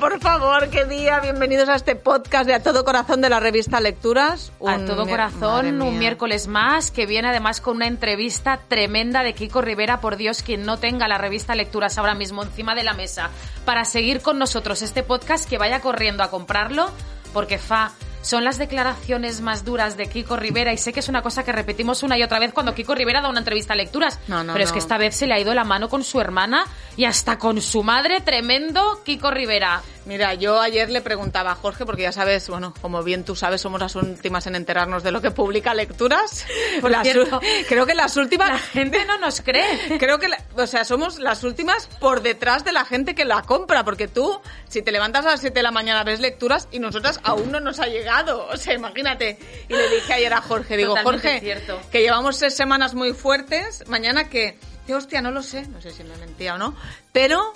Por favor, qué día. Bienvenidos a este podcast de A Todo Corazón de la revista Lecturas. A todo corazón, un miércoles más, que viene además con una entrevista tremenda de Kiko Rivera. Por Dios, quien no tenga la revista Lecturas ahora mismo encima de la mesa para seguir con nosotros este podcast, que vaya corriendo a comprarlo, porque fa. Son las declaraciones más duras de Kiko Rivera y sé que es una cosa que repetimos una y otra vez cuando Kiko Rivera da una entrevista a lecturas. No, no, pero es que esta vez se le ha ido la mano con su hermana y hasta con su madre. Tremendo Kiko Rivera. Mira, yo ayer le preguntaba a Jorge, porque ya sabes, bueno, como bien tú sabes, somos las últimas en enterarnos de lo que publica Lecturas. Por Las cierto, creo que las últimas... La gente no nos cree. Creo que, la- o sea, somos las últimas por detrás de la gente que la compra, porque tú, si te levantas a las 7 de la mañana, ves lecturas y nosotras aún no nos ha llegado. O sea, imagínate. Y le dije ayer a Jorge, digo, Totalmente Jorge, cierto. que llevamos tres semanas muy fuertes, mañana que, que hostia, no lo sé, no sé si me mentía o no, pero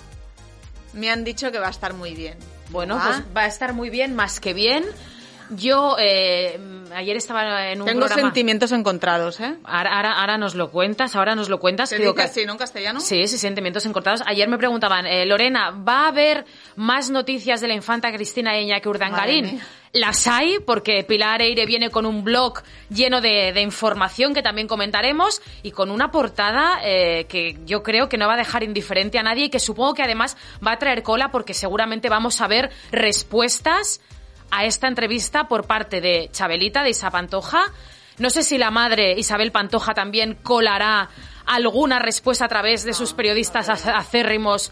me han dicho que va a estar muy bien. Bueno, ¿Va? pues va a estar muy bien, más que bien. Yo eh, ayer estaba en un Tengo programa... sentimientos encontrados, ¿eh? Ahora, ahora, ahora nos lo cuentas, ahora nos lo cuentas. ¿Se que digo que- así, no en castellano? Sí, sí, sentimientos encortados. Ayer me preguntaban, eh, Lorena, ¿va a haber más noticias de la infanta Cristina e Iñaki Madre Urdangarín? Las hay, porque Pilar Eire viene con un blog lleno de, de información que también comentaremos y con una portada eh, que yo creo que no va a dejar indiferente a nadie y que supongo que además va a traer cola porque seguramente vamos a ver respuestas a esta entrevista por parte de Chabelita, de Isa Pantoja. No sé si la madre Isabel Pantoja también colará alguna respuesta a través de sus periodistas ac- acérrimos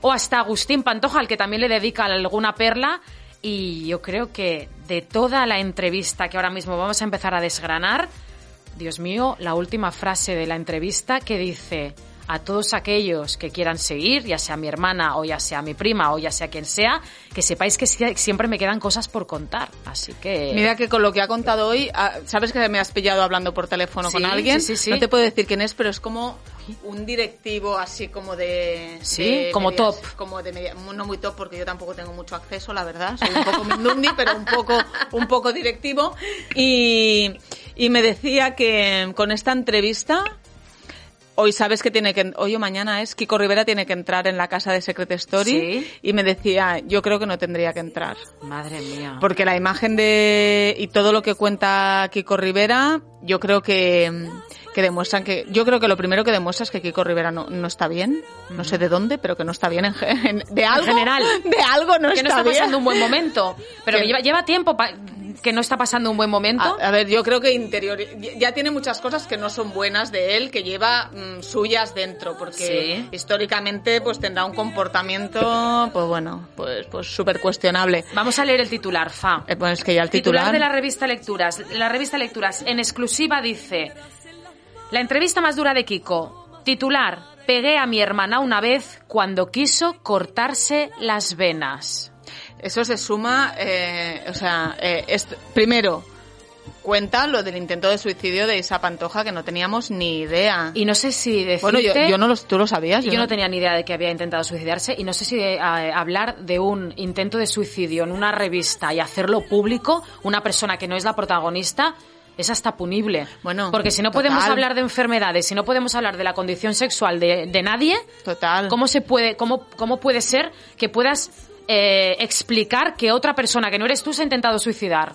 o hasta Agustín Pantoja, al que también le dedica alguna perla. Y yo creo que de toda la entrevista que ahora mismo vamos a empezar a desgranar, Dios mío, la última frase de la entrevista que dice a todos aquellos que quieran seguir, ya sea mi hermana o ya sea mi prima o ya sea quien sea, que sepáis que sie- siempre me quedan cosas por contar. Así que... Mira que con lo que ha contado hoy, ah, sabes que me has pillado hablando por teléfono Sí, con alguien. sí, sí, sí. No te puedo decir quién es, pero es como un directivo así como de. Sí, de como medias- top. Como de media- no muy top porque yo tampoco tengo mucho acceso, la verdad. Soy un poco mindundi, pero un poco, un poco directivo. Y, y me decía que con esta entrevista. Hoy sabes que tiene que, hoy o mañana es, Kiko Rivera tiene que entrar en la casa de Secret Story Sí. y me decía, yo creo que no tendría que entrar. Madre mía. Porque la imagen de y todo lo que cuenta Kiko Rivera, yo creo que, que demuestran que yo creo que lo primero que demuestra es que Kiko Rivera no, no está bien, no sé de dónde, pero que no está bien en, en- de algo general. de algo no que está, no está bien. pasando un buen momento. Pero que Que- lleva, lleva tiempo pa- que no está pasando un buen momento. A, a ver, yo creo que interior ya tiene muchas cosas que no son buenas de él, que lleva mm, suyas dentro, porque Sí. históricamente pues tendrá un comportamiento, pues bueno, pues pues súper cuestionable. Vamos a leer el titular, Fa. Eh, pues es que ya el Titular titular, de la revista Lecturas. La revista Lecturas en exclusiva dice: La entrevista más dura de Kiko. Titular: Pegué a mi hermana una vez cuando quiso cortarse las venas. Eso se suma, eh, o sea, eh, primero, cuenta lo del intento de suicidio de Isa Pantoja, que no teníamos ni idea. Y no sé si decirte... bueno, yo, yo no lo, tú lo sabías. Yo no tenía ni idea de que había intentado suicidarse y no sé si eh, hablar de un intento de suicidio en una revista y hacerlo público, una persona que no es la protagonista, es hasta punible. Bueno, Porque si no total. podemos hablar de enfermedades, si no podemos hablar de la condición sexual de, de nadie, Total. ¿cómo se puede, cómo, cómo puede ser que puedas eh, explicar que otra persona que no eres tú se ha intentado suicidar?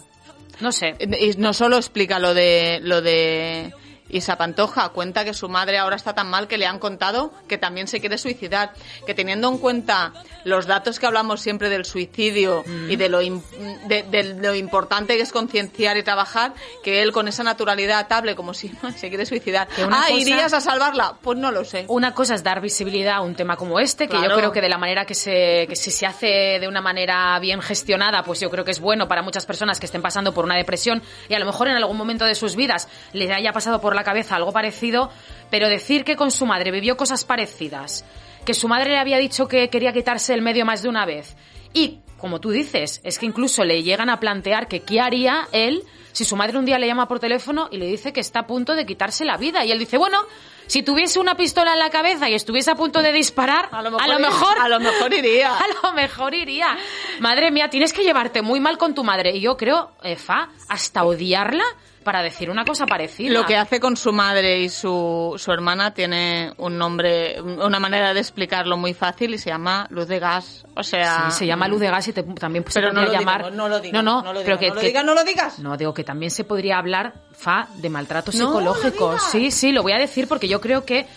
No sé. Y no solo explica lo de lo de Isa Pantoja cuenta que su madre ahora está tan mal que le han contado que también se quiere suicidar. Que teniendo en cuenta los datos que hablamos siempre del suicidio y de lo, de, de lo importante que es concienciar y trabajar, que él con esa naturalidad hable como si se quiere suicidar. Que una Ah, cosa- ¿irías a salvarla? Pues no lo sé. Una cosa es dar visibilidad a un tema como este, que Claro. yo creo que de la manera que se, que si se hace de una manera bien gestionada, pues yo creo que es bueno para muchas personas que estén pasando por una depresión y a lo mejor en algún momento de sus vidas les haya pasado por la cabeza algo parecido, pero decir que con su madre vivió cosas parecidas, que su madre le había dicho que quería quitarse el medio más de una vez y, como tú dices, es que incluso le llegan a plantear que qué haría él si su madre un día le llama por teléfono y le dice que está a punto de quitarse la vida y él dice, bueno, si tuviese una pistola en la cabeza y estuviese a punto de disparar, A lo mejor, a lo mejor, a lo mejor iría. a lo mejor iría. Madre mía, tienes que llevarte muy mal con tu madre. Y yo creo, eh, Fa, hasta odiarla para decir una cosa parecida. Lo que hace con su madre y su, su hermana tiene un nombre, una manera de explicarlo muy fácil y se llama luz de gas. O sea, Sí, se llama luz de gas y te- también se pero no podría lo llamar... digas, no lo digas, no, no, no lo pero que, no lo digas, no lo digas. No, digo que también se podría hablar, Fa, de maltrato No, psicológico. no sí, sí, lo voy a decir porque yo creo que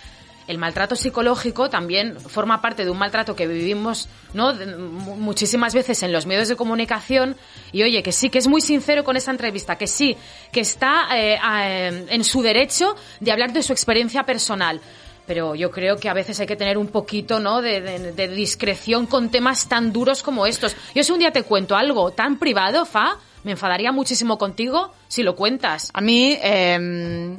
el maltrato psicológico también forma parte de un maltrato que vivimos ¿no? muchísimas veces en los medios de comunicación y oye, que sí, que es muy sincero con esta entrevista, que sí, que está eh, a- en su derecho de hablar de su experiencia personal. Pero yo creo que a veces hay que tener un poquito ¿no? de, de- de discreción con temas tan duros como estos. Yo si un día te cuento algo tan privado, Fa, me enfadaría muchísimo contigo si lo cuentas. A mí eh,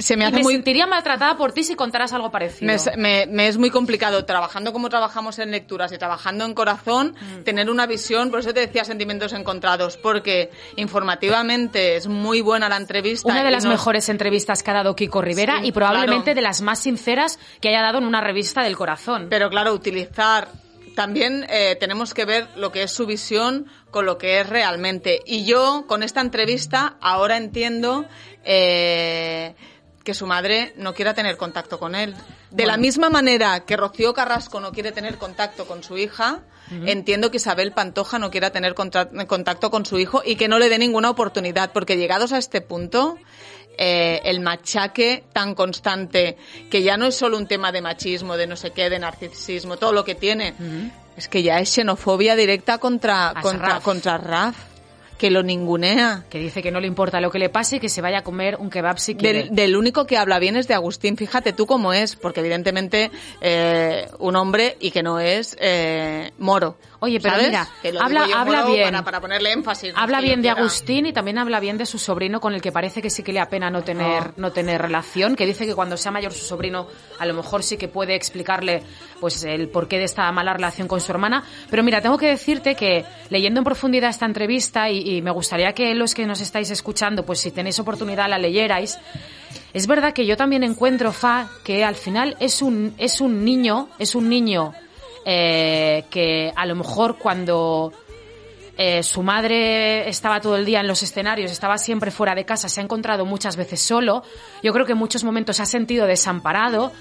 se me Y hace me muy sentiría maltratada por ti si contaras algo parecido. Me, es- me- me es muy complicado trabajando como trabajamos en lecturas y trabajando en corazón, Mm. tener una visión, por eso te decía sentimientos encontrados, porque informativamente es muy buena la entrevista. Una de las nos- mejores entrevistas que ha dado Kiko Rivera Sí, y probablemente claro. de las más sinceras que haya dado en una revista del corazón. Pero claro, utilizar. También eh, tenemos que ver lo que es su visión con lo que es realmente. Y yo, con esta entrevista, ahora entiendo eh, que su madre no quiera tener contacto con él. De la misma manera que Rocío Carrasco no quiere tener contacto con su hija, entiendo que Isabel Pantoja no quiera tener contacto con su hijo y que no le dé ninguna oportunidad, porque llegados a este punto, eh, el machaque tan constante, que ya no es solo un tema de machismo, de no sé qué, de narcisismo, todo lo que tiene, es que ya es xenofobia directa contra, contra, Raf. contra Raf, que lo ningunea. que dice que no le importa lo que le pase y que se vaya a comer un kebab si quiere. Del, del único que habla bien es de Agustín. Fíjate tú cómo es, porque evidentemente eh, un hombre y que no es eh, moro. Oye, pero ¿sabes? mira, habla- habla bien. Para, para ponerle énfasis. no Habla bien de. Agustín y también habla bien de su sobrino con el que parece que sí que le apena no tener, Ah. no tener relación, que dice que cuando sea mayor su sobrino a lo mejor sí que puede explicarle pues el porqué de esta mala relación con su hermana. Pero mira, tengo que decirte que leyendo en profundidad esta entrevista y, y me gustaría que los que nos estáis escuchando, pues si tenéis oportunidad la leyerais, es verdad que yo también encuentro, Fa, que al final es un, es un niño, es un niño eh, que a lo mejor cuando eh, su madre estaba todo el día en los escenarios, estaba siempre fuera de casa, se ha encontrado muchas veces solo. Yo creo que en muchos momentos ha sentido desamparado.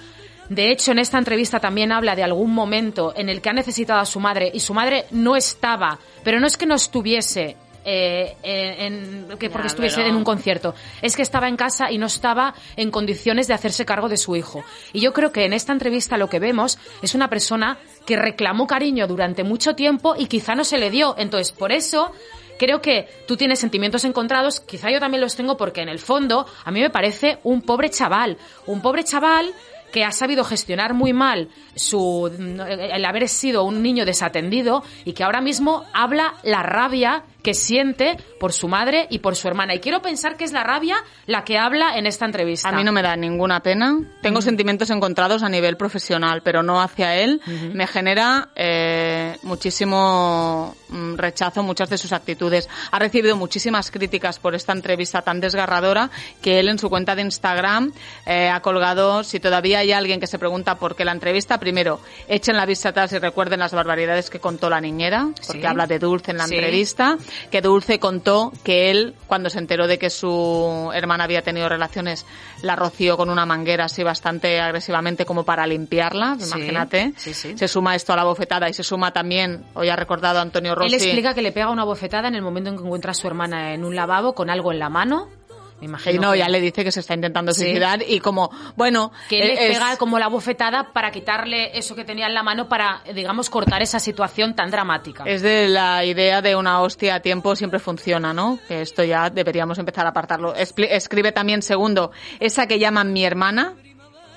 De hecho, en esta entrevista también habla de algún momento en el que ha necesitado a su madre y su madre no estaba, pero no es que no estuviese. Eh, en, en- que porque estuviese pero- en un concierto. Es que estaba en casa y no estaba en condiciones de hacerse cargo de su hijo. Y yo creo que en esta entrevista lo que vemos es una persona que reclamó cariño durante mucho tiempo y quizá no se le dio. Entonces, por eso creo que tú tienes sentimientos encontrados, quizá yo también los tengo porque en el fondo a mí me parece un pobre chaval, un pobre chaval que ha sabido gestionar muy mal su el haber sido un niño desatendido y que ahora mismo habla la rabia que siente por su madre y por su hermana. Y quiero pensar que es la rabia la que habla en esta entrevista. A mí no me da ninguna pena. Tengo sentimientos encontrados a nivel profesional, pero no hacia él. Me genera eh, muchísimo mm, rechazo muchas de sus actitudes. Ha recibido muchísimas críticas por esta entrevista tan desgarradora que él en su cuenta de Instagram eh, ha colgado, si todavía hay alguien que se pregunta por qué la entrevista, primero, echen la vista atrás y recuerden las barbaridades que contó la niñera, porque Sí. habla de Dulce en la Sí. entrevista, que Dulce contó que él, cuando se enteró de que su hermana había tenido relaciones, la roció con una manguera así bastante agresivamente como para limpiarla, Sí, imagínate. sí, sí. Se suma esto a la bofetada y se suma también, hoy ha recordado Antonio Rossi. Él explica que le pega una bofetada en el momento en que encuentra a su hermana en un lavabo con algo en la mano Me imagino. Y no, que- ya le dice que se está intentando suicidar y como, bueno, que le es- pega como la bofetada para quitarle eso que tenía en la mano para, digamos, cortar esa situación tan dramática. Es de la idea de una hostia a tiempo siempre funciona, ¿no? Que esto ya deberíamos empezar a apartarlo. Escribe también, segundo, esa que llaman mi hermana,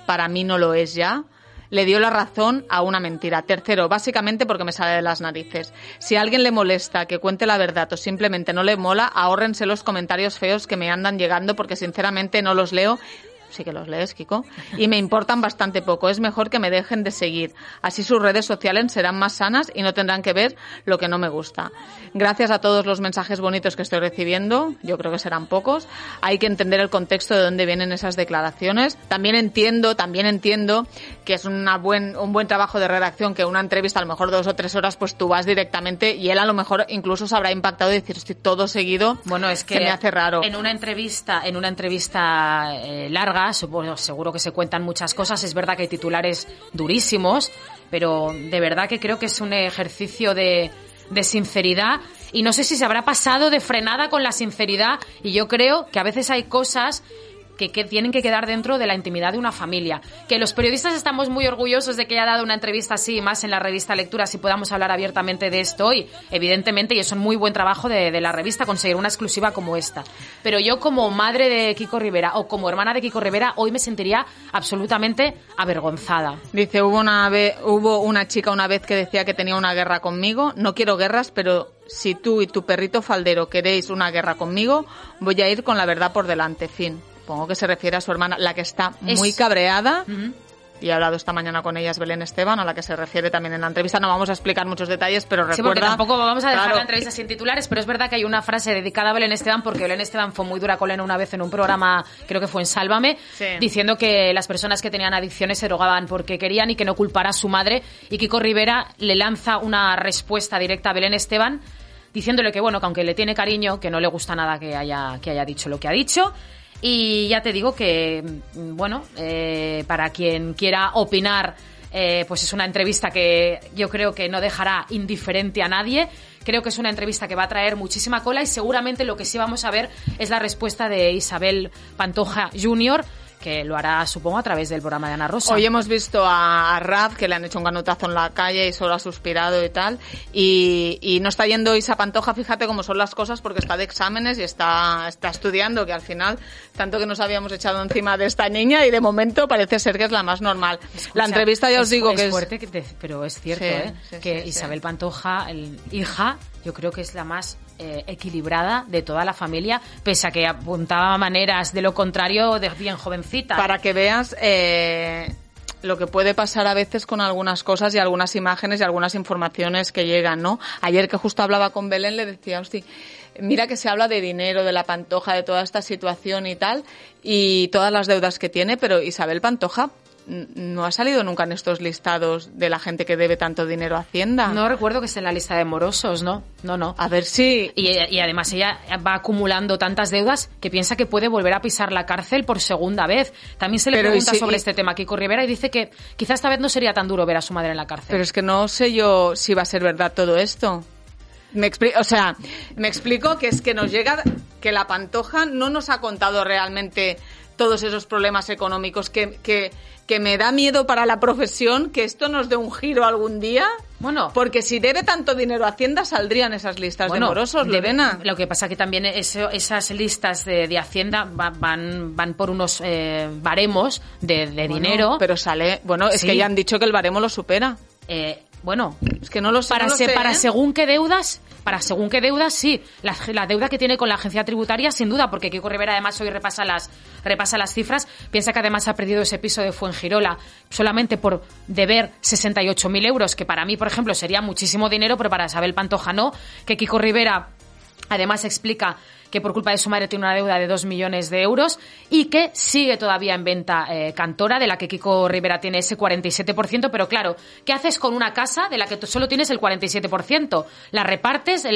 para mí no lo es ya. Le dio la razón a una mentira. Tercero, básicamente porque me sale de las narices. Si a alguien le molesta que cuente la verdad o simplemente no le mola, ahórrense los comentarios feos que me andan llegando porque sinceramente no los leo sí que los lees, Kiko, y me importan bastante poco. Es mejor que me dejen de seguir. Así sus redes sociales serán más sanas y no tendrán que ver lo que no me gusta. Gracias a todos los mensajes bonitos que estoy recibiendo, yo creo que serán pocos. Hay que entender el contexto de dónde vienen esas declaraciones. También entiendo, también entiendo que es una buen, un buen trabajo de redacción que una entrevista, a lo mejor dos o tres horas, pues tú vas directamente y él a lo mejor incluso se habrá impactado y decir, estoy todo seguido. Bueno, es que se me hace raro. en una entrevista, en una entrevista eh, larga, seguro que se cuentan muchas cosas. Es verdad que hay titulares durísimos, pero de verdad que creo que es un ejercicio de sinceridad. Y no sé si se habrá pasado de frenada con la sinceridad. Y yo creo que a veces hay cosas que, tienen que quedar dentro de la intimidad de una familia. Que los periodistas estamos muy orgullosos de que haya dado una entrevista así, más en la revista Lecturas, y podamos hablar abiertamente de esto hoy, evidentemente, y es un muy buen trabajo de, de la revista conseguir una exclusiva como esta. Pero yo como madre de Kiko Rivera o como hermana de Kiko Rivera, hoy me sentiría absolutamente avergonzada. Dice, hubo una, vez, hubo una chica una vez que decía que tenía una guerra conmigo. No quiero guerras, pero si tú y tu perrito faldero queréis una guerra conmigo, voy a ir con la verdad por delante. Fin. Supongo que se refiere a su hermana, la que está Es- muy cabreada. Ujú. Y he hablado esta mañana con ella, es Belén Esteban, a la que se refiere también en la entrevista. No vamos a explicar muchos detalles, pero Sí, porque recuerda... tampoco vamos a dejar Claro, la entrevista sin titulares, pero es verdad que hay una frase dedicada a Belén Esteban, porque Belén Esteban fue muy dura con él una vez en un programa, creo que fue en Sálvame, Sí. diciendo que las personas que tenían adicciones se drogaban porque querían y que no culpara a su madre. Y Kiko Rivera le lanza una respuesta directa a Belén Esteban, diciéndole que, bueno, que aunque le tiene cariño, que no le gusta nada que haya, que haya dicho lo que ha dicho. Y ya te digo que, mm, bueno, eh, para quien quiera opinar, eh, pues es una entrevista que yo creo que no dejará indiferente a nadie. Creo que es una entrevista que va a traer muchísima cola y seguramente lo que sí vamos a ver es la respuesta de Isabel Pantoja Jr., que lo hará, supongo, a través del programa de Ana Rosa. Hoy hemos visto a, a Raf, que le han hecho un ganutazo en la calle y solo ha suspirado y tal. Y, y no está yendo Isa Pantoja, fíjate cómo son las cosas, porque está de exámenes y está, está estudiando, que al final, tanto que nos habíamos echado encima de esta niña y de momento parece ser que es la más normal. la Escucha, entrevista ya os digo es que es... fuerte, que te- pero es cierto, Sí, ¿eh? sí, que sí. Isabel Pantoja, el, hija, yo creo que es la más eh, equilibrada de toda la familia, pese a que apuntaba maneras de lo contrario de bien jovencita. Para que veas eh, lo que puede pasar a veces con algunas cosas y algunas imágenes y algunas informaciones que llegan, ¿no? Ayer que justo hablaba con Belén le decía, hostia, mira que se habla de dinero, de la Pantoja, de toda esta situación y tal, y todas las deudas que tiene, pero Isabel Pantoja no ha salido nunca en estos listados de la gente que debe tanto dinero a Hacienda. No recuerdo que esté en la lista de morosos, ¿no? No, no. A ver si... Y, y además ella va acumulando tantas deudas que piensa que puede volver a pisar la cárcel por segunda vez. También se le Pero, pregunta si- sobre y- este tema a Kiko Rivera y dice que quizá esta vez no sería tan duro ver a su madre en la cárcel. Pero es que no sé yo si va a ser verdad todo esto. Me o sea, me explico que es que nos llega que la Pantoja no nos ha contado realmente todos esos problemas económicos que, que, que me da miedo para la profesión que esto nos dé un giro algún día. Bueno. Porque si debe tanto dinero a Hacienda saldrían esas listas de morosos, debe- Lorena. Lo que pasa que también eso- esas listas de, de Hacienda va- van, van por unos eh, baremos de, de Bueno, dinero. Pero sale, bueno, es Sí. que ya han dicho que el baremo lo supera. Eh, bueno, Es que no lo sé. para, no lo se- sé, para ¿eh? según qué deudas, para según qué deudas, sí. La, la deuda que tiene con la agencia tributaria, sin duda, porque Kiko Rivera además hoy repasa las, repasa las cifras. Piensa que además ha perdido ese piso de Fuengirola solamente por deber 68.000 euros, que para mí, por ejemplo, sería muchísimo dinero, pero para Isabel Pantoja no. Que Kiko Rivera Además explica que por culpa de su madre tiene una deuda de 2 millones de euros y que sigue todavía en venta eh, Cantora, de la que Kiko Rivera tiene ese 47%, pero claro, ¿qué haces con una casa de la que tú solo tienes el 47%? ¿La repartes?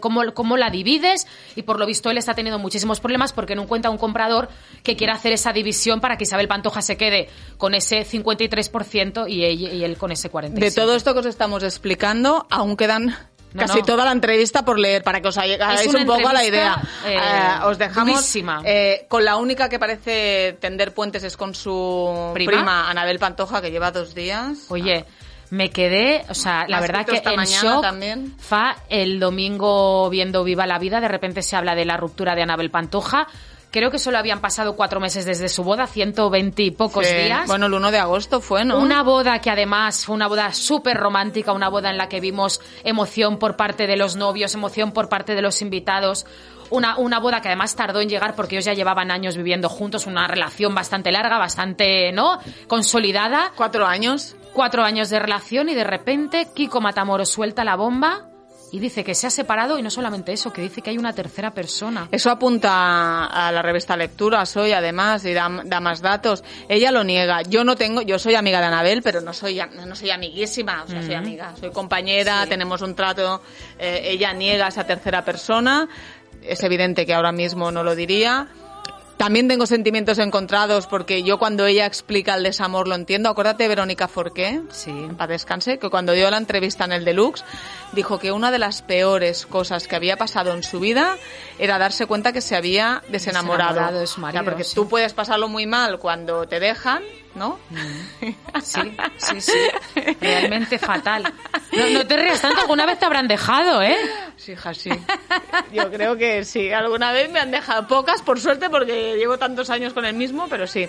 ¿Cómo la divides? Y por lo visto él está teniendo muchísimos problemas porque no encuentra un comprador que quiera hacer esa división para que Isabel Pantoja se quede con ese 53% y él, y él con ese 47%. De todo esto que os estamos explicando, aún quedan No, casi no. toda la entrevista por leer, para que os hagáis un poco a la idea. entrevista, eh, os dejamos eh, con la única que parece tender puentes es con su ¿Prima? prima, Anabel Pantoja, que lleva dos días. Oye, me quedé, o sea, la verdad que en shock. también. Fa, el domingo viendo Viva la Vida, de repente se habla de la ruptura de Anabel Pantoja. Creo que solo habían pasado cuatro meses desde su boda, 120 y pocos Sí. días. Bueno, el 1 de agosto fue, ¿no? Una boda que además fue una boda súper romántica, una boda en la que vimos emoción por parte de los novios, emoción por parte de los invitados. Una, una boda que además tardó en llegar porque ellos ya llevaban años viviendo juntos, una relación bastante larga, bastante, ¿no? Consolidada. Cuatro años. Cuatro años de relación y de repente Kiko Matamoros suelta la bomba y dice que se ha separado y no solamente eso, que dice que hay una tercera persona. Eso apunta a la revista Lecturas hoy, además, y da, da más datos. Ella lo niega. Yo no tengo, yo soy amiga de Anabel, pero no soy, no soy amiguísima, o sea, soy amiga. Soy compañera, tenemos un trato. eh, ella niega a esa tercera persona. Es evidente que ahora mismo no lo diría. También tengo sentimientos encontrados porque yo cuando ella explica el desamor lo entiendo. Acuérdate de Verónica Forqué, Sí. paz descanse, que cuando dio la entrevista en el Deluxe dijo que una de las peores cosas que había pasado en su vida era darse cuenta que se había desenamorado. Desenamorado de su marido, O sea, porque sí. tú puedes pasarlo muy mal cuando te dejan, ¿no? Sí, sí, sí. Realmente fatal. No, no te rías tanto, alguna vez te habrán dejado, ¿eh? Sí, hija, sí. Yo creo que sí. Alguna vez me han dejado pocas, por suerte, porque llevo tantos años con el mismo, pero sí.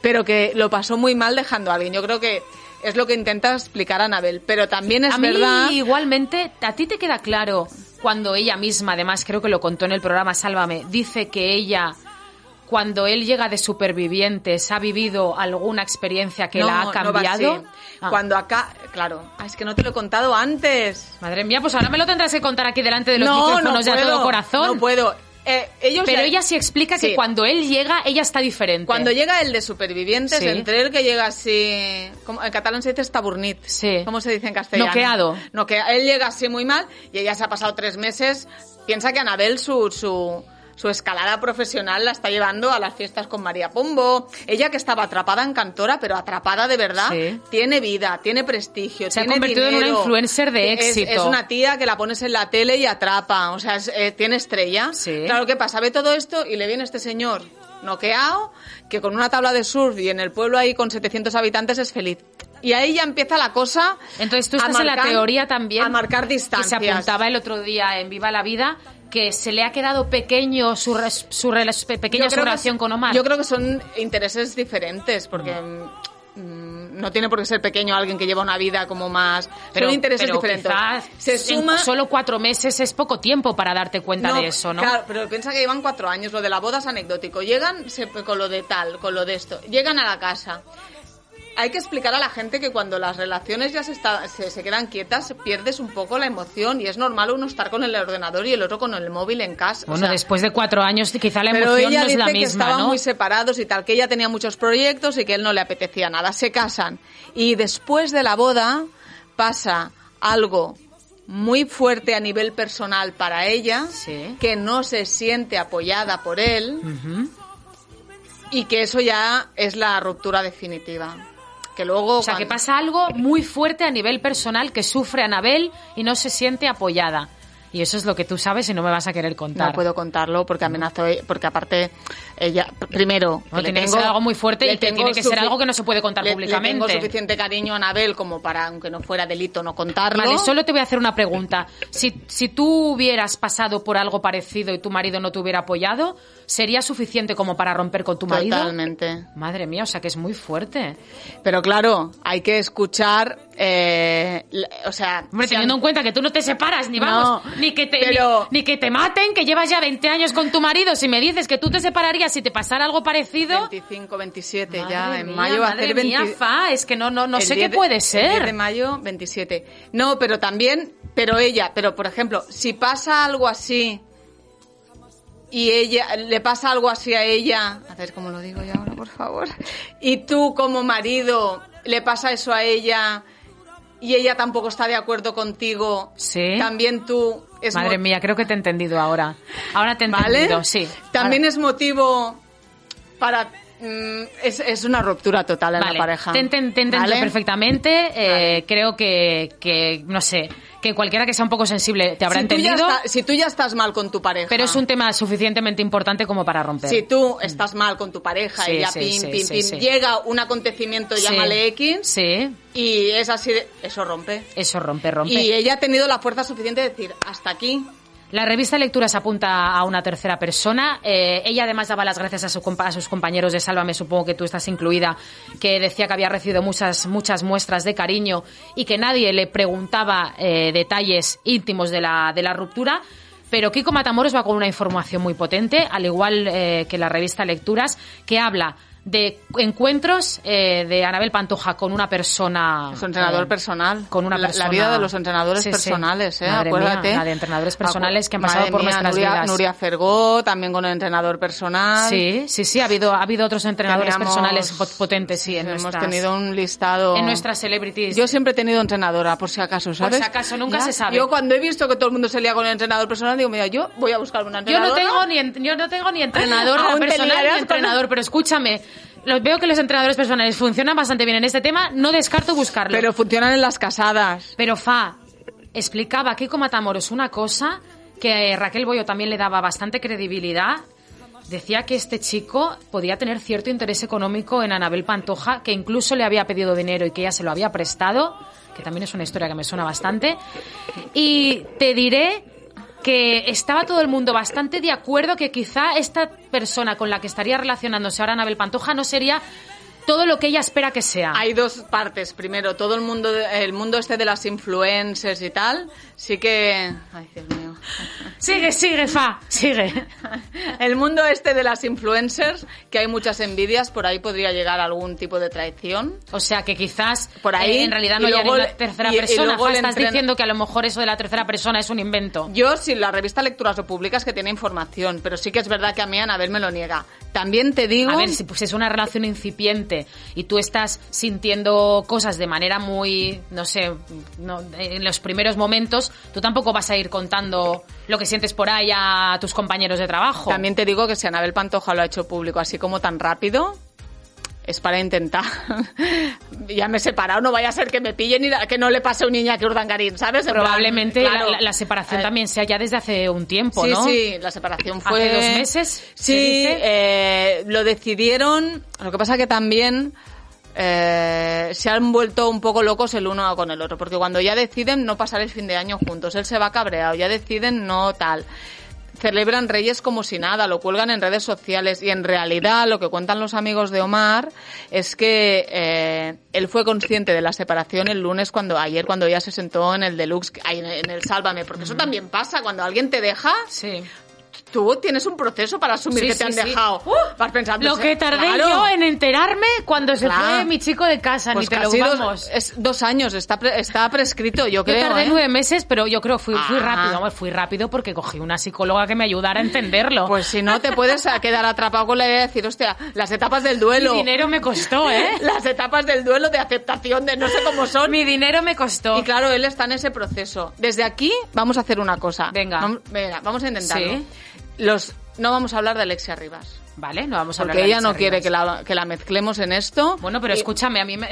Pero que lo pasó muy mal dejando a alguien. Yo creo que es lo que intenta explicar Anabel. Pero también es a mí verdad. igualmente, a ti te queda claro cuando ella misma, además creo que lo contó en el programa Sálvame, dice que ella, cuando él llega de supervivientes, ha vivido alguna experiencia que No, la ha no va cambiado. así. Ah, Cuando acá, claro, ah, es que no te lo he contado antes. Madre mía, pues ahora me lo tendrás que contar aquí delante de los micrófonos ya a todo corazón. No puedo. Eh, ellos Pero ya- ella sí explica que cuando él llega, ella está diferente. Cuando llega el de supervivientes, Sí. entre el que llega así, como en catalán se dice estaburnit. Sí. ¿Cómo se dice en castellano? Noqueado. Noquea- Él llega así muy mal y ella se ha pasado tres meses. Piensa que Anabel su, su, su escalada profesional la está llevando a las fiestas con María Pombo. Ella que estaba atrapada en Cantora, pero atrapada de verdad, Sí. tiene vida, tiene prestigio, Se ha convertido en una influencer de éxito. Es, una tía que la pones en la tele y atrapa, o sea, es- eh, tiene estrella. Sí. Claro, ¿qué pasa? Ve todo esto y le viene este señor noqueado, que con una tabla de surf y en el pueblo ahí con 700 habitantes es feliz. Y ahí ya empieza la cosa. Entonces tú estás en la teoría también A marcar que distancias. se apuntaba el otro día en Viva la Vida que se le ha quedado pequeño su, res- su pe- pequeña su que relación con Omar. Yo creo que son intereses diferentes, porque mm, no tiene por qué ser pequeño alguien que lleva una vida como más... son intereses pero diferentes. Se suma... solo cuatro meses es poco tiempo para darte cuenta de eso, ¿no? Claro, pero piensa que llevan cuatro años. Lo de la boda es anecdótico. Llegan se- con lo de tal, con lo de esto. Llegan a la casa. Hay que explicar a la gente que cuando las relaciones ya se, está- se, se quedan quietas, pierdes un poco la emoción y es normal uno estar con el ordenador y el otro con el móvil en casa. O Bueno, sea, después de cuatro años quizá la pero emoción ella no es dice la que misma, estaban ¿no? muy separados y tal, que ella tenía muchos proyectos y que él no le apetecía nada. Se casan y después de la boda pasa algo muy fuerte a nivel personal para ella, Sí. que no se siente apoyada por él y que eso ya es la ruptura definitiva. Que luego O sea, que cuando- pasa algo muy fuerte a nivel personal que sufre Anabel y no se siente apoyada. Y eso es lo que tú sabes y no me vas a querer contar. No puedo contarlo porque amenazó, porque aparte ella, primero, No, le tiene que tengo- ser algo muy fuerte y que tiene que ser algo que no se puede contar le- públicamente. Le tengo suficiente cariño a Anabel como para, aunque no fuera delito, no contarlo. Vale, solo te voy a hacer una pregunta. Si, si tú hubieras pasado por algo parecido y tu marido no te hubiera apoyado, ¿sería suficiente como para romper con tu marido? Totalmente. Madre mía, o sea que es muy fuerte. Pero claro, hay que escuchar, eh, o sea... Hombre, si teniendo han- en cuenta que tú no te separas, ni No, vamos, ni, que te, pero- ni, ni que te maten, que llevas ya 20 años con tu marido. Si me dices que tú te separarías si te pasara algo parecido... 25, 27 Madre ya, en mía, mayo va a ser 20... mía, Fa, es que no, no, no el sé 10 qué de- puede El 10 de ser. mayo, 27. No, pero también, pero ella, pero por ejemplo, si pasa algo así y ella, le pasa algo así a ella, a ver cómo lo digo yo ahora, por favor, y tú como marido le pasa eso a ella y ella tampoco está de acuerdo contigo, Sí. también tú... Es Madre mía, creo que te he entendido ahora. Ahora te he ¿Vale? entendido, sí. También Ahora- es motivo para... mm, es, es una ruptura total en Vale, la pareja. Te, te entiendo ¿Vale? perfectamente. eh, Creo que, que, no sé, que cualquiera que sea un poco sensible te habrá si, tú ya entendido, está- si tú ya estás mal con tu pareja. pero es un tema suficientemente importante como para romper. Si tú estás mal con tu pareja Sí, y ya sí, pim, sí, pim, pim, llega un acontecimiento, llámale X, Sí, y es así, de- eso rompe. eso rompe, rompe. Y ella ha tenido la fuerza suficiente de decir, hasta aquí. La revista Lecturas apunta a una tercera persona. Eh, ella además daba las gracias a, sus compañeros de Sálvame, supongo que tú estás incluida, que decía que había recibido muchas, muchas muestras de cariño y que nadie le preguntaba eh, detalles íntimos de la, de la ruptura. Pero Kiko Matamoros va con una información muy potente, al igual eh, que la revista Lecturas, que habla de encuentros eh, de Anabel Pantoja con una persona... Su entrenador eh, personal. Con una persona... La, vida de los entrenadores Sí, sí. personales, ¿eh? Madre Acuérdate. mía, la de entrenadores personales que han pasado Madre por mía, nuestras Nuria, vidas. Nuria Fergó, también con un entrenador personal. Sí, sí, sí, ha habido, ha habido otros entrenadores Teníamos- personales pot- potentes, sí, en Hemos nuestras, tenido un listado. en nuestras celebrities. Yo siempre he tenido entrenadora, por si acaso, ¿sabes? si acaso, nunca se sabe. Yo cuando he visto que todo el mundo se lía con el entrenador personal, digo, mira, yo voy a buscar una Yo no entrenadora. tengo ni, yo no tengo ni entrenador personal ni entrenador, pero escúchame, lo- veo que los entrenadores personales funcionan bastante bien en este tema, no descarto buscarlo. Pero funcionan en las casadas. Pero Fa explicaba a Kiko Matamoros una cosa que Raquel Boyo también le daba bastante credibilidad. Decía que este chico podía tener cierto interés económico en Anabel Pantoja, que incluso le había pedido dinero y que ella se lo había prestado, que también es una historia que me suena bastante. Y te diré que estaba todo el mundo bastante de acuerdo que quizá esta persona con la que estaría relacionándose ahora Anabel Pantoja no sería todo lo que ella espera que sea. Hay dos partes. Primero, todo el mundo, el mundo este de las influencers y tal, sí que... Ay, Dios mío. Sigue, sigue, Fa, sigue. El mundo este de las influencers, que hay muchas envidias, por ahí podría llegar algún tipo de traición. O sea que quizás Por ahí, eh, en realidad y no haya una tercera y- y persona. luego Fa, estás entrena- diciendo que a lo mejor eso de la tercera persona es un invento. Yo, si la revista Lecturas lo publica, es que tiene información, pero sí que es verdad que a mí Anabel me lo niega. También te digo... A ver, si pues es una relación incipiente y tú estás sintiendo cosas de manera muy, no sé, no- en los primeros momentos, tú tampoco vas a ir contando lo que sientes por ahí a tus compañeros de trabajo. También te digo que si Anabel Pantoja lo ha hecho público así como tan rápido, es para intentar. ya me he separado, no vaya a ser que me pillen y que no le pase a un niña que Urdangarín, ¿sabes? En plan, Probablemente claro. la, la separación Eh, también sea ya desde hace un tiempo, Sí, ¿no? sí, la separación fue... ¿Hace dos meses, se Sí, dice? eh, lo decidieron. Lo que pasa que también eh, se han vuelto un poco locos el uno con el otro, porque cuando ya deciden no pasar el fin de año juntos, él se va cabreado, ya deciden no tal. Celebran Reyes como si nada, lo cuelgan en redes sociales y en realidad lo que cuentan los amigos de Omar es que eh, él fue consciente de la separación el lunes cuando ayer cuando ella se sentó en el deluxe en el Sálvame, porque eso también pasa cuando alguien te deja, Sí. Tú tienes un proceso para asumir Sí, que sí, te han sí. dejado. ¡Uh! Vas pensando, Lo que tardé claro, yo en enterarme cuando se Claro. fue mi chico de casa, pues ni te lo dos, vamos. es dos años, está, pre- está prescrito, yo Yo creo. tardé ¿eh? nueve meses, pero yo creo fui, fui Ah. rápido. Vamos, fui rápido porque cogí una psicóloga que me ayudara a entenderlo. Pues si no, te puedes quedar atrapado con la idea de decir, hostia, las etapas del duelo. Mi dinero me costó, ¿eh? Las etapas del duelo de aceptación de no sé cómo son. Mi dinero me costó. Y claro, él está en ese proceso. Desde aquí vamos a hacer una cosa. Venga. Vamos, venga, vamos a intentarlo. Los, no vamos a hablar de Alexia Rivas. Vale, no vamos a hablar Porque de ella no quiere Rivas. que la, que la mezclemos en esto. Bueno, pero Y- escúchame, a mí me...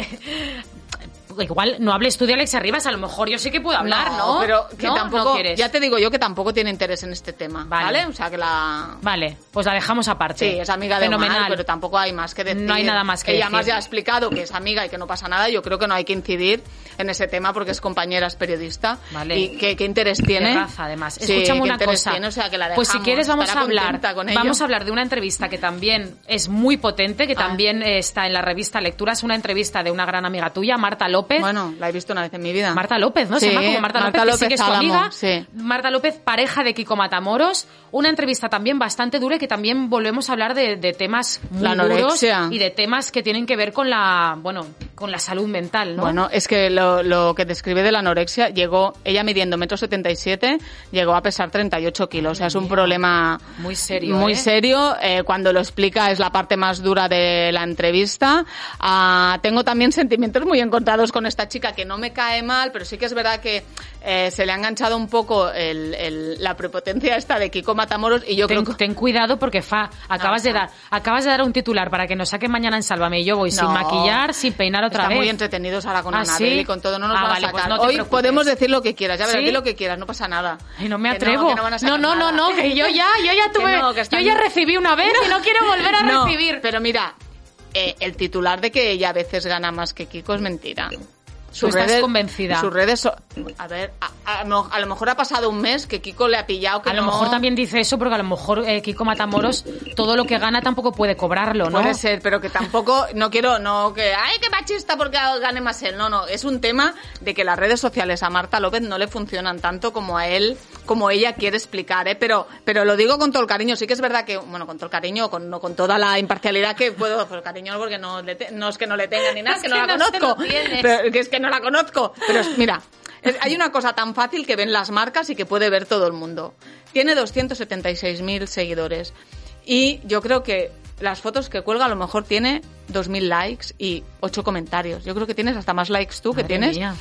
Igual no hables tú de Alexa Rivas, a lo mejor yo sí que puedo hablar, ¿no? pero que ¿No? tampoco. ¿No ya te digo yo que tampoco tiene interés en este tema. Vale. Vale. O sea que la. Vale, pues la dejamos aparte. Sí, es amiga de Fenomenal. Omar, pero tampoco hay más que decir. No hay nada más que Ella decir. más ya ha explicado que es amiga y que no pasa nada. Yo creo que no hay que incidir en ese tema porque es compañera, es periodista. Vale. ¿Y qué, qué interés tiene? Raza, además. Sí, Escúchame ¿qué una cosa. tiene? O sea, que la pues si dejamos. quieres vamos a hablar. Vamos a hablar de una entrevista que también es muy potente, que Ah. también está en la revista Lecturas, una entrevista de una gran amiga tuya, Marta López. Bueno, la he visto una vez en mi vida. Marta López, ¿no? Se llama como Marta, Marta López, que sí que es tu amiga. sí. Marta López, pareja de Kiko Matamoros. Una entrevista también bastante dura y que también volvemos a hablar de, de temas muy La duros y de temas que tienen que ver con la, bueno, con la salud mental, ¿no? Bueno, es que lo, lo que describe de la anorexia, llegó, ella midiendo metro setenta y siete, llegó a pesar 38 kilos. O sea, es un problema Muy serio, Muy ¿eh? serio. Eh, cuando lo explica es la parte más dura de la entrevista. Ah, tengo también sentimientos muy encontrados con esta chica que no me cae mal, pero sí que es verdad que eh, se le ha enganchado un poco el- el- la prepotencia esta de Kiko Matamoros y yo ten, creo que... ten cuidado porque fa, acabas No, de dar, acabas de dar un titular para que nos saquen mañana en Sálvame y yo voy sin maquillar, sin peinar otra Están vez. muy entretenidos ahora con ¿Ah, Anabel sí? y con todo, no nos Ah, van vale, a pues sacar. no Hoy podemos decir lo que quieras, ya verás, ¿Sí? di lo que quieras, no pasa nada. Ay, no me atrevo. que no, no, no, no, que yo ya, yo ya tuve, no, que están- yo ya recibí una vez y no quiero volver a recibir. Pero mira, eh, el titular de que ella a veces gana más que Kiko es mentira. Tú estás convencida. Sus redes so- a ver, a, a- no, a lo mejor ha pasado un mes que Kiko le ha pillado que A lo mejor también dice eso porque a lo mejor eh, Kiko Matamoros todo lo que gana tampoco puede cobrarlo, ¿no? Puede ser, pero que tampoco, no quiero, no, que, ay, qué machista porque gane más él. No, no, es un tema de que las redes sociales a Marta López no le funcionan tanto como a él, como ella quiere explicar, ¿eh? Pero, pero lo digo con todo el cariño. Sí que es verdad que, bueno, con todo el cariño, con, no con toda la imparcialidad que puedo, pero cariño porque no, le te- no es que no le tenga ni nada, Es que no la no conozco. Pero que es que no la conozco. Pero es- mira, es- hay una cosa tan fácil que ven las marcas y que puede ver todo el mundo. Tiene 276.000 seguidores. Y yo creo que las fotos que cuelga a lo mejor tiene 2.000 likes y 8 comentarios. Yo creo que tienes hasta más likes tú que tienes. mía.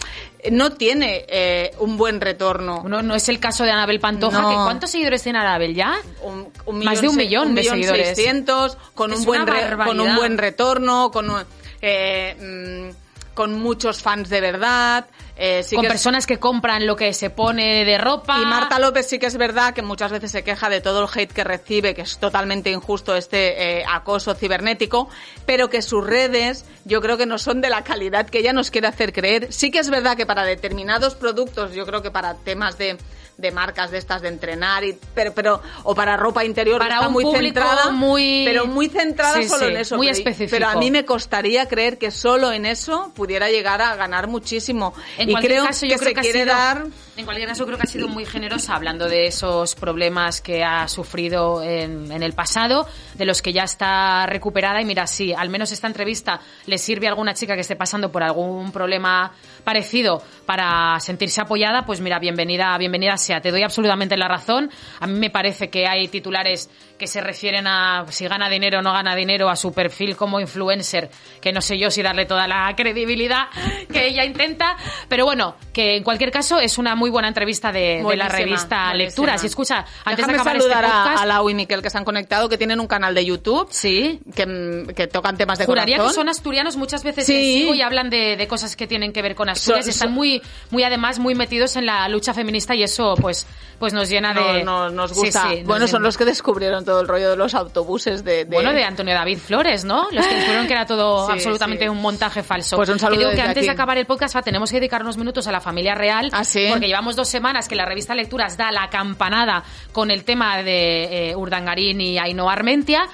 No tiene eh, un buen retorno. No, no es el caso de Anabel Pantoja. No. que ¿Cuántos seguidores tiene Anabel ya? un, un Más de un millón de seguidores. seiscientos, con Es un buen re- con un buen retorno con un- eh, mm, con muchos fans de verdad eh, sí con que es- personas que compran lo que se pone de ropa. y Marta López sí que es verdad que muchas veces se queja de todo el hate que recibe, que es totalmente injusto este eh, acoso cibernético, pero que sus redes yo creo que no son de la calidad que ella nos quiere hacer creer. Sí que es verdad que para determinados productos, yo creo que para temas de, de marcas de estas de entrenar, y, pero, pero o para ropa interior Para está un muy centrada, muy- pero muy centrada Sí, solo sí, en eso. muy pero- específico. Pero a mí me costaría creer que solo en eso pudiera llegar a ganar muchísimo. En y creo caso, que yo creo se que ha quiere sido- dar En cualquier caso, creo que ha sido muy generosa hablando de esos problemas que ha sufrido en, el pasado, de los que ya está recuperada. Y mira, sí, al menos esta entrevista le sirve a alguna chica que esté pasando por algún problema parecido para sentirse apoyada, pues mira, bienvenida, bienvenida sea. Te doy absolutamente la razón. A mí me parece que hay titulares que se refieren a si gana dinero o no gana dinero, a su perfil como influencer, que no sé yo si darle toda la credibilidad que ella intenta, pero bueno, que en cualquier caso es una muy buena entrevista de, de la revista. Lecturas. Y escucha, antes Déjame de acabar saludar este a- podcast, a, Lau y Miquel que se han conectado, que tienen un canal de YouTube sí, que, mm, que tocan temas de Juraría corazón. que son asturianos, muchas veces Sí. sigo y hablan de, de cosas que tienen que ver con Asturias. Son- Están muy, muy además muy metidos en la lucha feminista y eso pues, pues nos llena No, de... no, nos Sí, gusta. sí, nos bueno, son llena. los que descubrieron todo el rollo de los autobuses de... de- Bueno, de Antonio David Flores, ¿no? Los que descubrieron que era todo Sí, absolutamente sí. un montaje falso. Pues un saludo digo que antes de acabar el podcast tenemos que dedicar unos minutos a la familia real. ¿Ah, sí? Porque llevamos dos semanas que la revista Lecturas da la campanada con el tema de eh, Urdangarín y Ainhoa Armentia.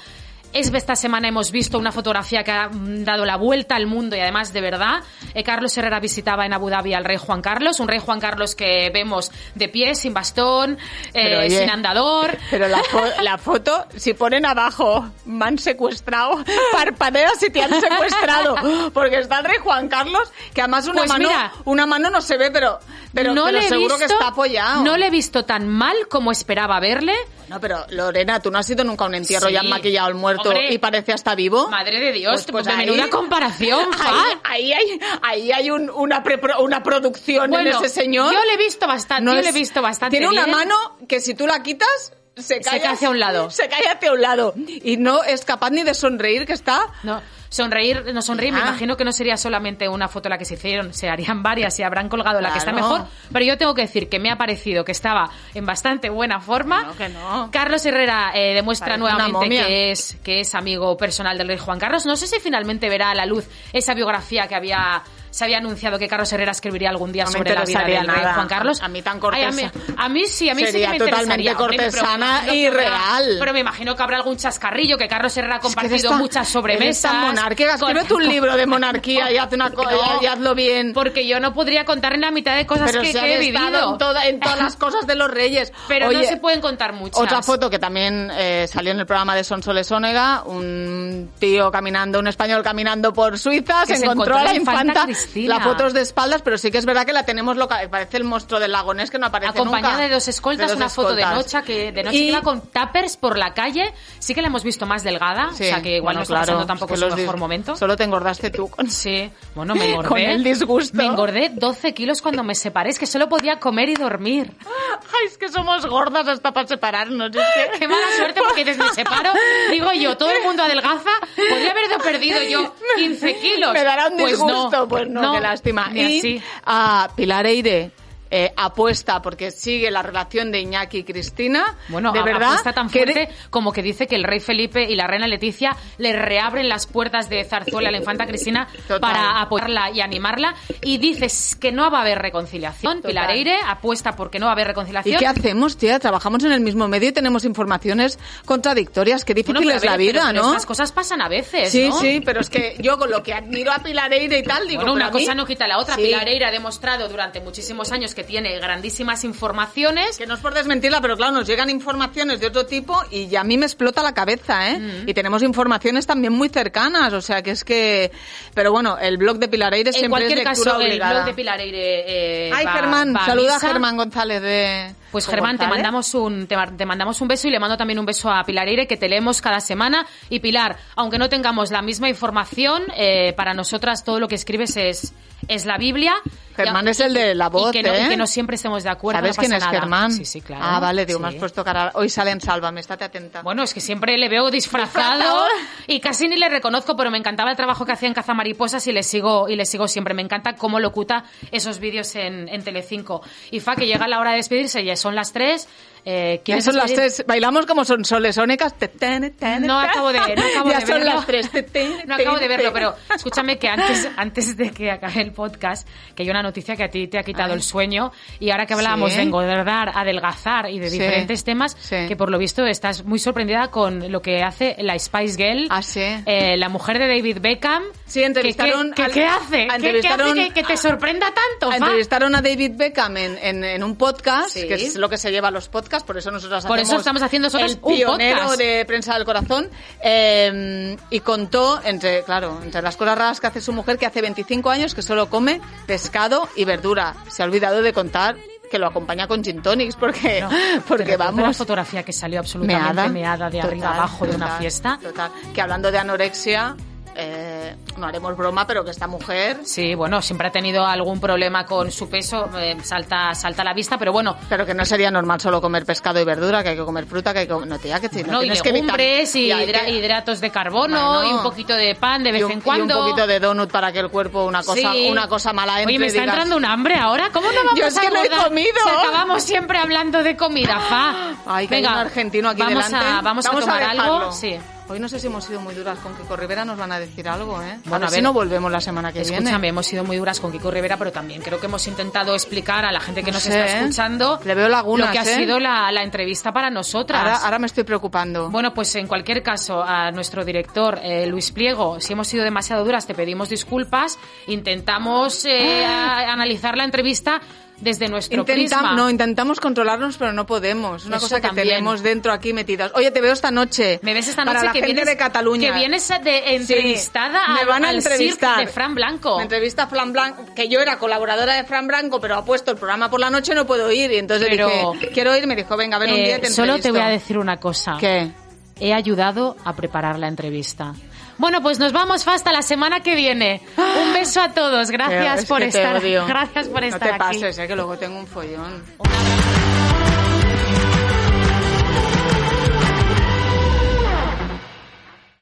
Es esta semana hemos visto una fotografía que ha dado la vuelta al mundo y además de verdad. Eh, Carlos Herrera visitaba en Abu Dhabi al rey Juan Carlos, un rey Juan Carlos que vemos de pie, sin bastón, eh, oye, sin andador. Pero la, fo- la foto, si ponen abajo, me han secuestrado, parpadea si te han secuestrado. Porque está el rey Juan Carlos, que además una, Pues mano, mira. una mano no se ve, pero, pero, no pero le seguro que está apoyado. No le he visto tan mal como esperaba verle. No, pero Lorena, tú no has ido nunca a un entierro Sí. y han maquillado al muerto Hombre. y parece hasta vivo. Madre de Dios, Pues- pues de ahí- menuda comparación. Ahí, ahí hay, ahí hay un- una, una producción Bueno, en ese señor. yo le he visto bastante, No yo le he visto bastante Tiene una mano que si tú la quitas, se cae, cae hacia un lado. Se cae hacia un lado. Y no es capaz ni de sonreír que está. No, sonreír, no sonreír, me Ah. imagino que no sería solamente una foto la que se hicieron, se harían varias y habrán colgado la que está mejor, pero yo tengo que decir que me ha parecido que estaba en bastante buena forma. No, que no. Carlos Herrera eh, demuestra Parece nuevamente que es, que es amigo personal del rey Juan Carlos. No sé si finalmente verá a la luz esa biografía que había se había anunciado que Carlos Herrera escribiría algún día No sobre la vida del rey. Juan Carlos. A mí tan Ay, a, mí, a mí sí, a mí sí Sería que me totalmente interesaría. Hombre, pero me cortesana y real. Pero me imagino que habrá algún chascarrillo, que Carlos Herrera ha Es que compartido tan- muchas sobremesas. monárquica. Escríbete un libro de monarquía y, haz una co- No. y hazlo bien. Porque yo no podría contar en la mitad de cosas Pero que, se que he vivido. en, toda- en todas las cosas de los reyes. Pero no Oye, se pueden contar muchas. Otra foto que también eh, salió en el programa de Sonsoles Ónega, un tío caminando, un español caminando por Suiza, Que se, encontró a la infanta, Cristina. La foto es de espaldas, pero sí que es verdad que la tenemos. Parece el monstruo del lago Ness que no aparece Acompañada nunca. de dos escoltas, De una foto de escoltas. noche que de noche Y- iba con tuppers por la calle. Sí que la hemos visto más delgada, Sí, o sea que igual bueno, no está claro, pasando tampoco su los mejor momento. Solo te engordaste tú con Sí, bueno, me engordé. Con el disgusto. Me engordé 12 kilos cuando me separé, es que solo podía comer y dormir. Ay, es que somos gordas hasta para separarnos. Es que... Qué mala suerte porque desde separo, digo yo, todo el mundo adelgaza, podría haber perdido yo 15 kilos. Me dará un Pues no, disgusto, pues no, qué lástima. y así. a Pilar Eire eh, apuesta porque sigue la relación de Iñaki y Cristina. Bueno, de verdad. apuesta tan que fuerte como que dice que el rey Felipe y la reina Leticia le reabren las puertas de Zarzuela a la infanta Cristina Total. para apoyarla y animarla. Y dices que no va a haber reconciliación. Pilar Eire apuesta porque no va a haber ¿Y reconciliación. qué hacemos, tía? Trabajamos en el mismo medio y tenemos informaciones contradictorias. Qué difícil Bueno, pero es la pero- vida, pero ¿no? Estas cosas pasan a veces, Sí, ¿no? sí, pero es que yo con lo que admiro a Pilar Eire y tal, digo, Bueno, pero una mí- cosa no quita la otra. Sí. Pilar Eire ha demostrado durante muchísimos años que tiene grandísimas informaciones. Que no es por desmentirla, pero claro, nos llegan informaciones de otro tipo y ya a mí me explota la cabeza, ¿eh? Mm. Y tenemos informaciones también muy cercanas, o sea que es que... Pero bueno, el blog de Pilar Eire En siempre cualquier es lectura caso, el obligada. blog de Pilar Eire eh, Ay, va- Germán, va saluda a. Germán González de... Pues ¿o Germán, te González? mandamos un te, te mandamos un beso y le mando también un beso a Pilar Eire que te leemos cada semana y Pilar, aunque no tengamos la misma información, eh, para nosotras todo lo que escribes es es la Biblia. Germán Y- es el de la voz, y que, no, y ¿eh? que no siempre estemos de acuerdo. ¿Sabes no quién es nada. Germán? Sí, sí, claro. Ah, vale, digo, me has Sí. puesto cara... Hoy sale en Sálvame, estate atenta. Bueno, es que siempre le veo disfrazado y casi ni le reconozco, pero me encantaba el trabajo que hacía en Cazamariposas y le sigo y le sigo siempre. Me encanta cómo locuta esos vídeos en, en Telecinco. Y fa que llega la hora de despedirse, ya son las tres. Eh, Ya ¿quieres son las tres, bailamos como son soles ónicas. No acabo de, no acabo ya de son verlo. las tres. No acabo de verlo, pero escúchame que antes, antes de que acabe el podcast, que hay una noticia que a ti te ha quitado Ay. el sueño y ahora que hablábamos Sí. de engordar, adelgazar y de Sí. diferentes temas, Sí. que por lo visto estás muy sorprendida con lo que hace la Spice Girl, Ah, eh, la mujer de David Beckham. Sí, entrevistaron ¿Qué, qué, al- qué hace? ¿Qué- ¿Qué, entrevistaron hace que, que te sorprenda tanto? fa? Entrevistaron a David Beckham en, en, en un podcast, que es lo que se lleva a los podcasts, por eso nosotros Por eso estamos haciendo el un pionero podcast. de Prensa del Corazón, eh, y contó, entre claro, entre las cosas raras que hace su mujer, que hace 25 años que solo come pescado y verdura. Se ha olvidado de contar que lo acompaña con gin tonics, porque, No, porque ¿te recuerdas la vamos... fotografía que salió absolutamente meada, de arriba Total, abajo de una fiesta. Total. Que hablando de anorexia, eh, no haremos broma, pero que esta mujer Sí, bueno, siempre ha tenido algún problema con su peso, eh, salta, salta a la vista, pero bueno, Pero que no sería normal solo comer pescado y verdura, que hay que comer fruta, que hay que comer... No, tía, que si no, no, y tienes que legumbres y hay hidra- que- hidratos de carbono Bueno. y un poquito de pan de vez un, en cuando. y un poquito de donut para que el cuerpo una cosa, Sí. una cosa mala entre Oye, me está digas, entrando un hambre ahora. ¿Cómo no vamos Yo es a que no he comido. Si acabamos siempre hablando de comida, fa. Ay, que hay Venga, un argentino aquí vamos delante. A, vamos, a tomar dejarlo. algo. Sí. Hoy no sé si hemos sido muy duras con Kiko Rivera, nos van a decir algo, ¿eh? Bueno, a ver, si no volvemos la semana que Escúchame, viene. hemos sido muy duras con Kiko Rivera, pero también creo que hemos intentado explicar a la gente que No nos sé, está ¿eh? escuchando Le veo lagunas, lo que ha ¿eh? sido la, la entrevista para nosotras. Ahora, ahora me estoy preocupando. Bueno, pues en cualquier caso, a nuestro director, eh, Luis Pliego, si hemos sido demasiado duras, te pedimos disculpas. Intentamos eh, a- analizar la entrevista desde nuestro prisma. no, intentamos controlarnos, pero no podemos. Es una Eso cosa que también. tenemos dentro aquí metidas. Oye, te veo esta noche. Me ves esta Para noche la que gente vienes de Cataluña. que vienes de entrevistada Sí, me van a al entrevistar. de Fran Blanco. Me entrevista Fran Blanco, que yo era colaboradora de Fran Blanco, pero ha puesto el programa por la noche, no puedo ir. Y entonces Pero- dije, quiero ir, me dijo, venga, ven un Eh, día te solo te voy a decir una cosa. ¿Qué? He ayudado a preparar la entrevista. Bueno, pues nos vamos hasta la semana que viene. Un beso a todos. Gracias Es por que te estar. odio. Gracias por estar No te aquí. pases, eh, que luego tengo un follón. Un abrazo.